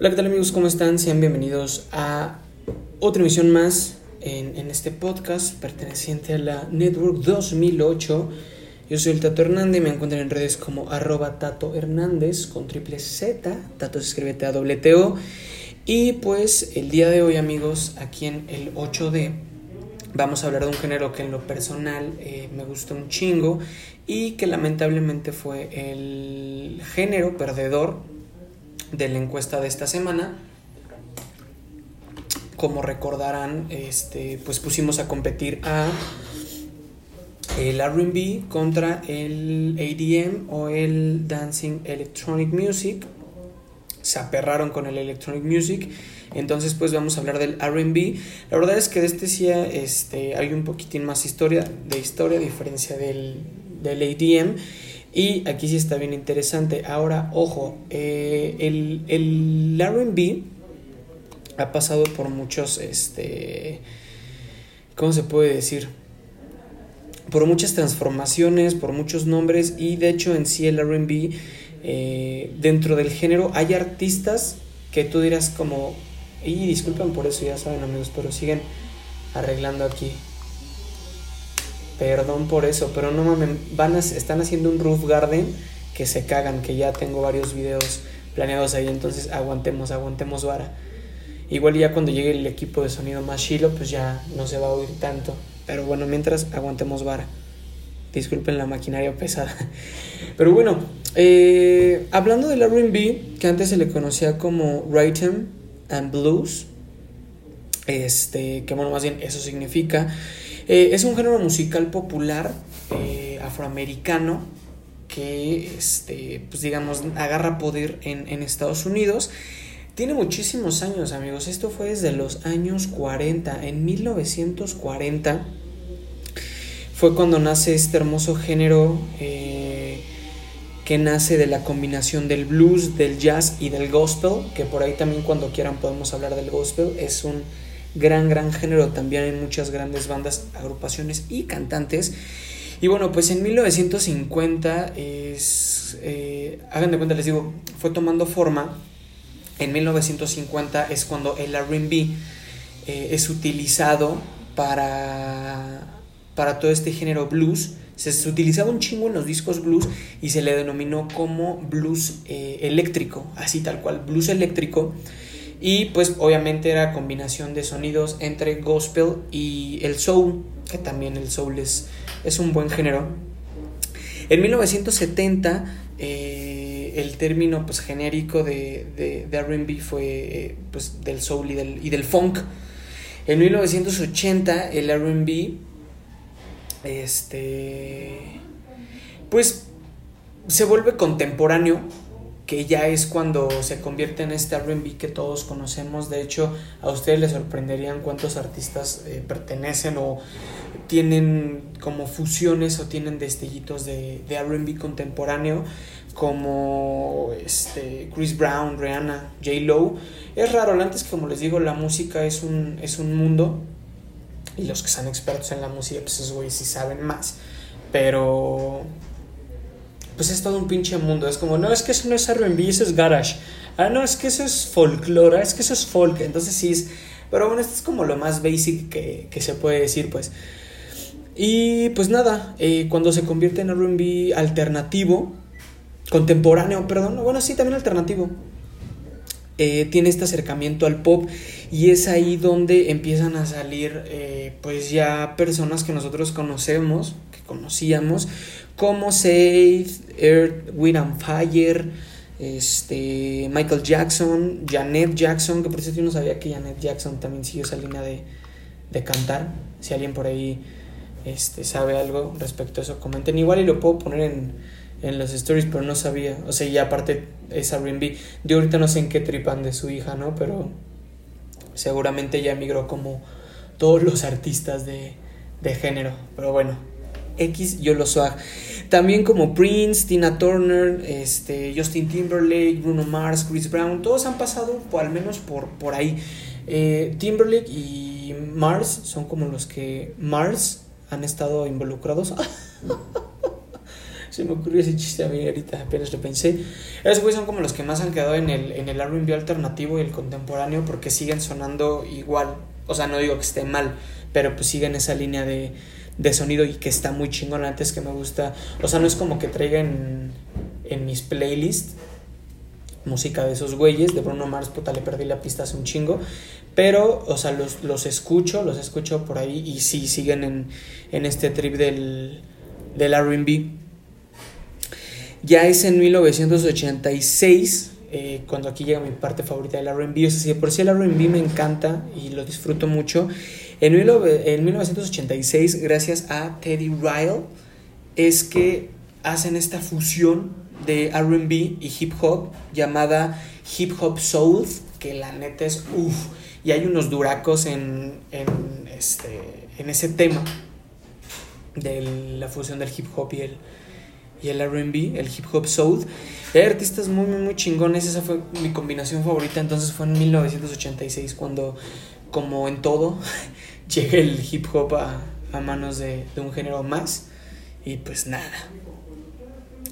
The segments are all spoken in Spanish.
Hola, ¿qué tal amigos? ¿Cómo están? Sean bienvenidos a otra emisión más en, este podcast perteneciente a la Network 2008. Yo soy el Tato Hernández me encuentran en redes como arroba Tato Hernández con triple Z. Tato se A T O. Y pues el día de hoy amigos, aquí en el 8D, vamos a hablar de un género que en lo personal eh, me gusta un chingo y que lamentablemente fue el género perdedor de la encuesta de esta semana. Como recordarán, este, pues pusimos a competir a el RB contra el ADM o el Dancing Electronic Music. Se aperraron con el Electronic Music. Entonces, pues vamos a hablar del RB. La verdad es que de este sí este, hay un poquitín más historia, de historia, a diferencia del, del ADM. Y aquí sí está bien interesante. Ahora, ojo, eh, el, el RB ha pasado por muchos, este, ¿cómo se puede decir? Por muchas transformaciones, por muchos nombres y de hecho en sí el RB, eh, dentro del género, hay artistas que tú dirás como, y disculpen por eso, ya saben amigos, pero siguen arreglando aquí. Perdón por eso, pero no mames, van a, están haciendo un roof garden que se cagan, que ya tengo varios videos planeados ahí, entonces aguantemos, aguantemos vara. Igual ya cuando llegue el equipo de sonido más chilo, pues ya no se va a oír tanto. Pero bueno, mientras aguantemos vara. Disculpen la maquinaria pesada. Pero bueno, eh, hablando del RB, que antes se le conocía como Rhythm and Blues, este, que bueno, más bien eso significa eh, es un género musical popular eh, afroamericano que, este, pues digamos, agarra poder en, en, Estados Unidos. Tiene muchísimos años, amigos. Esto fue desde los años 40. En 1940 fue cuando nace este hermoso género eh, que nace de la combinación del blues, del jazz y del gospel, que por ahí también cuando quieran podemos hablar del gospel. Es un gran, gran género. También hay muchas grandes bandas, agrupaciones y cantantes. Y bueno, pues en 1950 es, eh, hagan de cuenta, les digo, fue tomando forma. En 1950 es cuando el RB eh, es utilizado para, para todo este género blues. Se, utilizaba un chingo en los discos blues y se le denominó como blues eh, eléctrico, así tal cual, blues eléctrico. Y pues obviamente era combinación de sonidos entre gospel y el soul, que también el soul es, es un buen género. En 1970 eh, el término pues, genérico de, de, de RB fue pues, del soul y del, y del funk. En 1980 el RB este, pues se vuelve contemporáneo que ya es cuando se convierte en este RB que todos conocemos. De hecho, a ustedes les sorprenderían cuántos artistas eh, pertenecen o tienen como fusiones o tienen destellitos de, de RB contemporáneo, como este, Chris Brown, Rihanna, J. Lo. Es raro, antes, como les digo, la música es un, es un mundo y los que son expertos en la música, pues esos güeyes sí saben más. Pero pues es todo un pinche mundo. Es como, no, es que eso no es RB, eso es garage. Ah, no, es que eso es folklore, es que eso es folk. Entonces sí es. Pero bueno, esto es como lo más basic que, que se puede decir, pues. Y pues nada, eh, cuando se convierte en RB alternativo, contemporáneo, perdón, bueno, sí, también alternativo. Eh, tiene este acercamiento al pop y es ahí donde empiezan a salir eh, pues ya personas que nosotros conocemos, que conocíamos, como Save, Earth, Wind Fire, este, Michael Jackson, Janet Jackson, que por cierto yo no sabía que Janet Jackson también siguió esa línea de, de cantar. Si alguien por ahí este, sabe algo respecto a eso, comenten. Igual y lo puedo poner en, en los stories, pero no sabía. O sea, y aparte es R&B. Yo ahorita no sé en qué tripan de su hija, ¿no? Pero seguramente ya migró como todos los artistas de, de género. Pero bueno, X yo lo swag. También como Prince, Tina Turner, este, Justin Timberlake, Bruno Mars, Chris Brown, todos han pasado por, al menos por, por ahí. Eh, Timberlake y Mars son como los que Mars han estado involucrados. Se me ocurrió ese chiste a mí ahorita, apenas lo pensé. Esos güeyes son como los que más han quedado en el, en el RB alternativo y el contemporáneo porque siguen sonando igual. O sea, no digo que esté mal, pero pues siguen esa línea de, de sonido y que está muy chingón antes que me gusta. O sea, no es como que traigan en mis playlists música de esos güeyes. De Bruno Mars, puta, le perdí la pista hace un chingo. Pero, o sea, los, los escucho, los escucho por ahí y sí siguen en, en este trip del, del RB. Ya es en 1986, eh, cuando aquí llega mi parte favorita del RB. O sea, por si el RB me encanta y lo disfruto mucho. En, en 1986, gracias a Teddy Ryle, es que hacen esta fusión de RB y hip hop llamada Hip Hop Soul, que la neta es uff. Y hay unos duracos en, en, este, en ese tema de la fusión del hip hop y el, y el RB, el hip hop soul. Hay artistas muy, muy, muy chingones. Esa fue mi combinación favorita. Entonces fue en 1986 cuando, como en todo, llega el hip hop a, manos de, un género más. Y pues nada,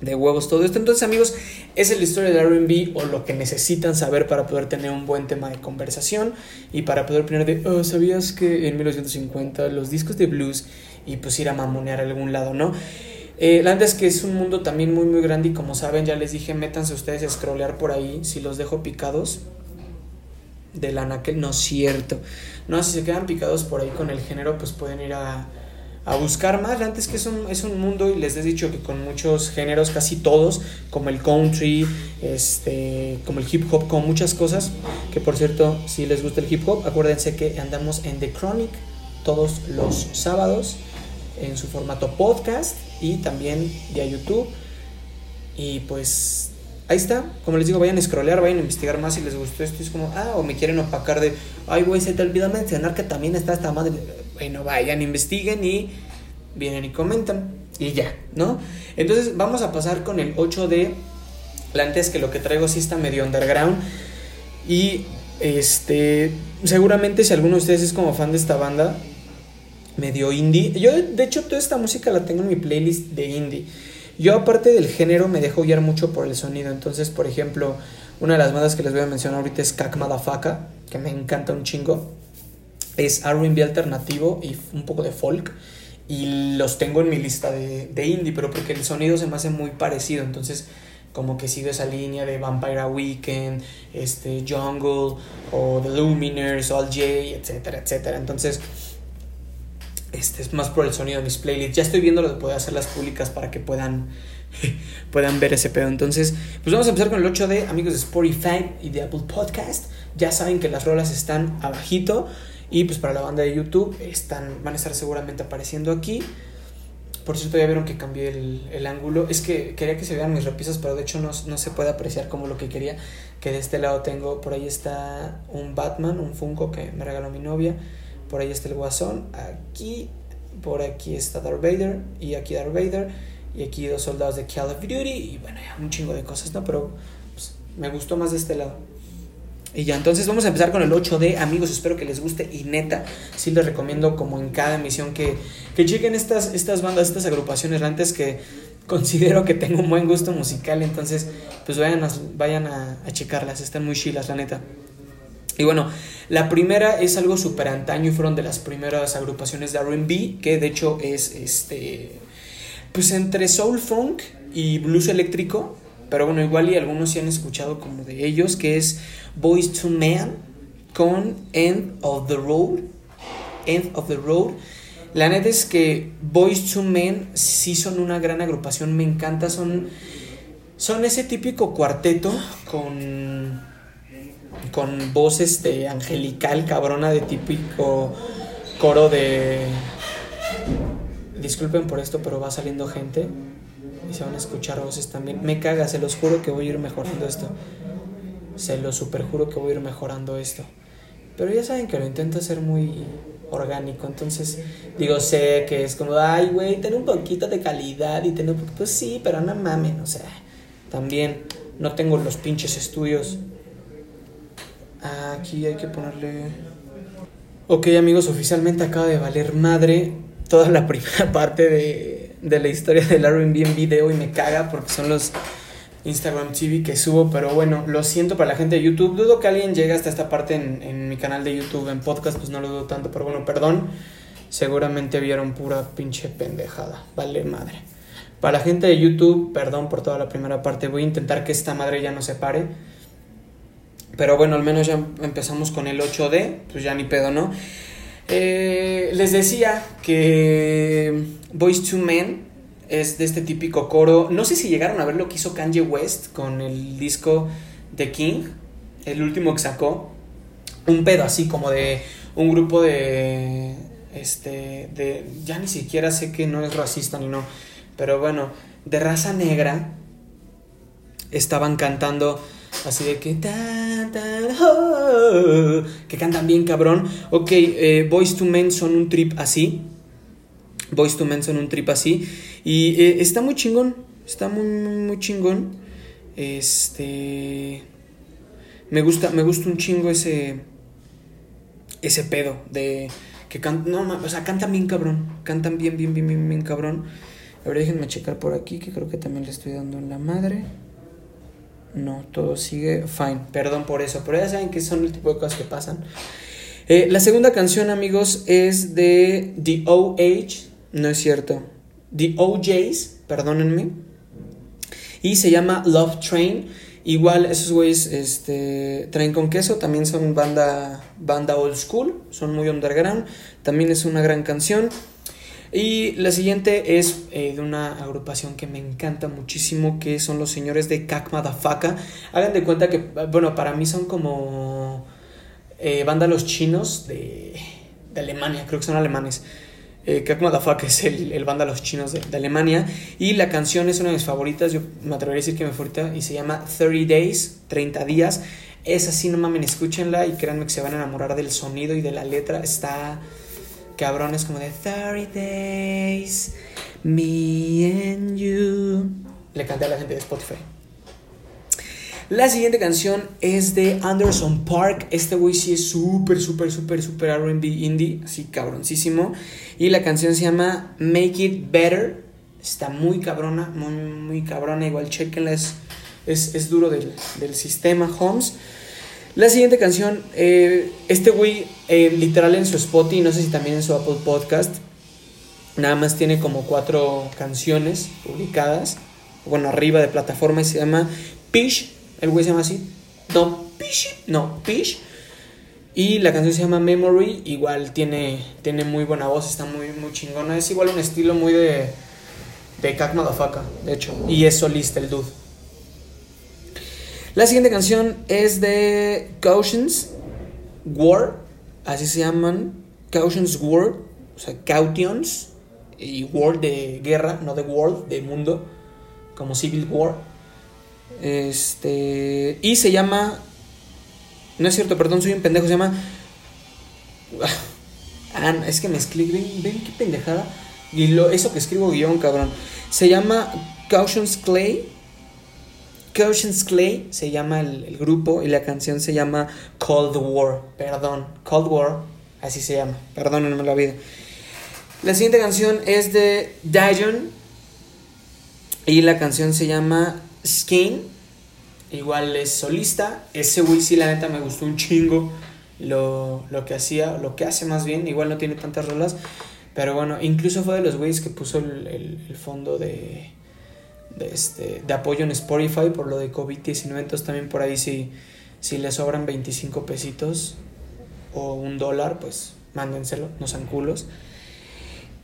de huevos todo esto. Entonces, amigos, es la historia de RB o lo que necesitan saber para poder tener un buen tema de conversación y para poder poner de, oh, ¿sabías que en 1950 los discos de blues y pues ir a mamonear a algún lado, ¿no? Eh, la es que es un mundo también muy muy grande y como saben ya les dije métanse ustedes a scrollear por ahí si los dejo picados de la que no es cierto no si se quedan picados por ahí con el género pues pueden ir a a buscar más. Antes que es un, es un mundo, y les he dicho que con muchos géneros, casi todos, como el country, este, como el hip hop, como muchas cosas, que por cierto, si les gusta el hip hop, acuérdense que andamos en The Chronic todos los sábados en su formato podcast y también vía YouTube. Y pues ahí está, como les digo, vayan a scrollear, vayan a investigar más si les gustó esto. Es como, ah, o me quieren opacar de, ay, güey, se te olvidó mencionar que también está esta madre bueno, vayan, investiguen y vienen y comentan y ya, ¿no? Entonces vamos a pasar con el 8D. La antes que lo que traigo sí está medio underground y este seguramente si alguno de ustedes es como fan de esta banda medio indie, yo de hecho toda esta música la tengo en mi playlist de indie. Yo aparte del género me dejo guiar mucho por el sonido, entonces por ejemplo, una de las bandas que les voy a mencionar ahorita es Kak Madafaka, que me encanta un chingo es RB alternativo y un poco de folk. Y los tengo en mi lista de, indie, pero porque el sonido se me hace muy parecido. Entonces, como que sigo esa línea de Vampire Weekend, este, Jungle, o The Luminers, All J, etcétera, etcétera. Entonces, este es más por el sonido de mis playlists. Ya estoy viendo lo de poder hacerlas públicas para que puedan, puedan ver ese pedo. Entonces, pues vamos a empezar con el 8D, amigos de Spotify y de Apple Podcast. Ya saben que las rolas están abajito. Y pues para la banda de YouTube están, van a estar seguramente apareciendo aquí. Por cierto, ya vieron que cambié el, el, ángulo. Es que quería que se vean mis repisas, pero de hecho no, no, se puede apreciar como lo que quería. Que de este lado tengo, por ahí está un Batman, un Funko que me regaló mi novia. Por ahí está el Guasón. Aquí, por aquí está Darth Vader. Y aquí Darth Vader. Y aquí dos soldados de Call of Duty. Y bueno, ya un chingo de cosas, ¿no? Pero pues, me gustó más de este lado. Y ya, entonces vamos a empezar con el 8D, amigos, espero que les guste y neta, sí les recomiendo como en cada emisión que, que chequen estas, estas bandas, estas agrupaciones, antes que considero que tengo un buen gusto musical, entonces pues vayan a, vayan a, checarlas, están muy chilas, la neta. Y bueno, la primera es algo súper antaño y fueron de las primeras agrupaciones de RB, que de hecho es este, pues entre soul funk y blues eléctrico, pero bueno, igual y algunos sí han escuchado como de ellos, que es Boys to Men con End of the Road. End of the Road. La neta es que Boys to Men sí son una gran agrupación, me encanta, son, son ese típico cuarteto con, con voz este, angelical, cabrona, de típico coro de... Disculpen por esto, pero va saliendo gente y se van a escuchar voces también. Me caga, se los juro que voy a ir mejorando esto. Se los super juro que voy a ir mejorando esto. Pero ya saben que lo intento hacer muy orgánico. Entonces, digo, sé que es como, ay, güey, tener un poquito de calidad y tener un poquito. Pues sí, pero no mamen, o sea, también no tengo los pinches estudios. Aquí hay que ponerle. Ok, amigos, oficialmente acaba de valer madre toda la primera parte de de la historia del RB en video y me caga porque son los Instagram TV que subo, pero bueno, lo siento para la gente de YouTube. Dudo que alguien llegue hasta esta parte en, en mi canal de YouTube, en podcast, pues no lo dudo tanto, pero bueno, perdón. Seguramente vieron pura pinche pendejada. Vale madre. Para la gente de YouTube, perdón por toda la primera parte. Voy a intentar que esta madre ya no se pare. Pero bueno, al menos ya empezamos con el 8D. Pues ya ni pedo, ¿no? Eh, les decía que Voice to Men es de este típico coro. No sé si llegaron a ver lo que hizo Kanye West con el disco The King, el último que sacó. Un pedo así como de un grupo de. Este. de. Ya ni siquiera sé que no es racista ni no. Pero bueno, de raza negra. Estaban cantando así de que. que cantan bien cabrón. Ok, eh, Boys to Men son un trip así. Boys to Men son un trip así. Y eh, está muy chingón. Está muy, muy, chingón. Este. Me gusta, me gusta un chingo ese. Ese pedo de. Que cantan. No, o sea, cantan bien cabrón. Cantan bien, bien, bien, bien, bien cabrón. A ver, déjenme checar por aquí, que creo que también le estoy dando en la madre. No, todo sigue fine. Perdón por eso, pero ya saben que son el tipo de cosas que pasan. Eh, la segunda canción, amigos, es de The OH. No es cierto. The OJs, perdónenme. Y se llama Love Train. Igual esos güeyes este, traen con queso, también son banda, banda old school, son muy underground, también es una gran canción. Y la siguiente es eh, de una agrupación que me encanta muchísimo, que son los señores de Kakma Dafaka. Hagan de cuenta que, bueno, para mí son como eh, banda los chinos de, de Alemania, creo que son alemanes. Eh, Dafaka es el, el banda Los Chinos de, Alemania. Y la canción es una de mis favoritas. Yo me atrevería a decir que mi favorita. Y se llama 30 Days, 30 días. Es así, no mamen, escúchenla y créanme que se van a enamorar del sonido y de la letra. Está cabrón, es como de 30 Days, me and you. Le canté a la gente de Spotify. La siguiente canción es de Anderson Park. Este güey sí es súper, súper, súper, súper RB indie. Así cabroncísimo. Y la canción se llama Make It Better. Está muy cabrona, muy, muy cabrona. Igual chequenla, es, es, duro del, sistema Holmes. La siguiente canción, eh, este güey, eh, literal en su Spotify, no sé si también en su Apple Podcast, nada más tiene como cuatro canciones publicadas, bueno, arriba de plataforma y se llama Pish el güey se llama así. No, Pish. No, Pish. Y la canción se llama Memory. Igual tiene, tiene muy buena voz, está muy, muy chingona. Es igual un estilo muy de. de Kak Madafaka, de hecho. Y es solista el dude. La siguiente canción es de Cautions War. Así se llaman. Cautions War. O sea, Cautions. Y War de guerra, no de world, de mundo. Como Civil War. Este. Y se llama. No es cierto, perdón, soy un pendejo. Se llama. Ah, es que me escribí. Ven, ven qué pendejada. Y lo, eso que escribo guion, cabrón. Se llama Cautions Clay. Cautions Clay se llama el, el, grupo y la canción se llama Cold War. Perdón, Cold War. Así se llama. Perdónenme la vida. La siguiente canción es de Dijon. Y la canción se llama Skin, igual es solista. Ese güey sí, la neta, me gustó un chingo lo, que hacía, lo que hace más bien. Igual no tiene tantas rolas. Pero bueno, incluso fue de los güeyes que puso el, fondo de, de, este, de apoyo en Spotify por lo de COVID-19. Entonces también por ahí si, si le sobran 25 pesitos o un dólar, pues mándenselo, no sean culos.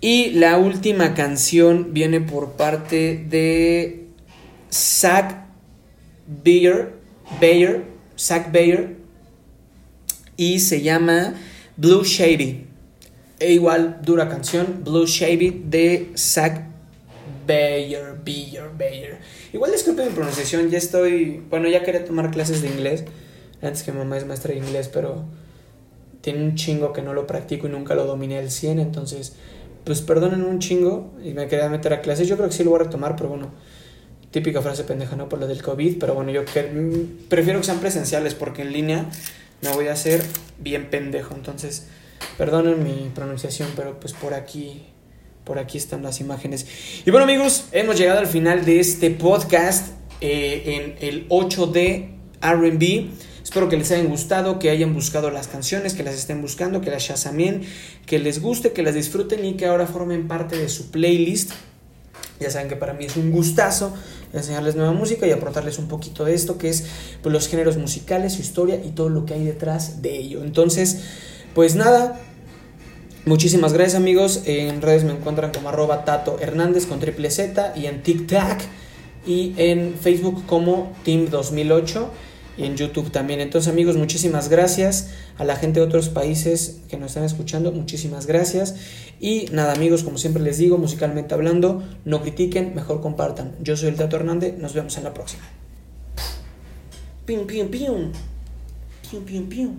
Y la última canción viene por parte de Zach Bayer, Bayer, Zach Bayer, y se llama Blue Shady. E igual dura canción, Blue Shady de Zach Bayer, Bayer, Bayer. Igual disculpen mi pronunciación, ya estoy, bueno, ya quería tomar clases de inglés, antes que mamá es maestra de inglés, pero tiene un chingo que no lo practico y nunca lo dominé al 100, entonces, pues perdonen un chingo y me quería meter a clases, yo creo que sí lo voy a retomar, pero bueno típica frase pendeja, ¿no? Por lo del COVID, pero bueno, yo mm, prefiero que sean presenciales porque en línea me voy a hacer bien pendejo. Entonces, perdonen mi pronunciación, pero pues por aquí Por aquí están las imágenes. Y bueno amigos, hemos llegado al final de este podcast eh, en el 8D RB. Espero que les hayan gustado, que hayan buscado las canciones, que las estén buscando, que las shazamen, que les guste, que las disfruten y que ahora formen parte de su playlist. Ya saben que para mí es un gustazo enseñarles nueva música y aportarles un poquito de esto que es pues, los géneros musicales, su historia y todo lo que hay detrás de ello. Entonces, pues nada, muchísimas gracias amigos. En redes me encuentran como arroba Tato Hernández con triple Z y en TikTok y en Facebook como Team 2008 y en YouTube también. Entonces amigos, muchísimas gracias a la gente de otros países que nos están escuchando, muchísimas gracias. Y nada amigos, como siempre les digo, musicalmente hablando, no critiquen, mejor compartan. Yo soy el Tato Hernández, nos vemos en la próxima. Pium, pium, pium. Pium, pium, pium.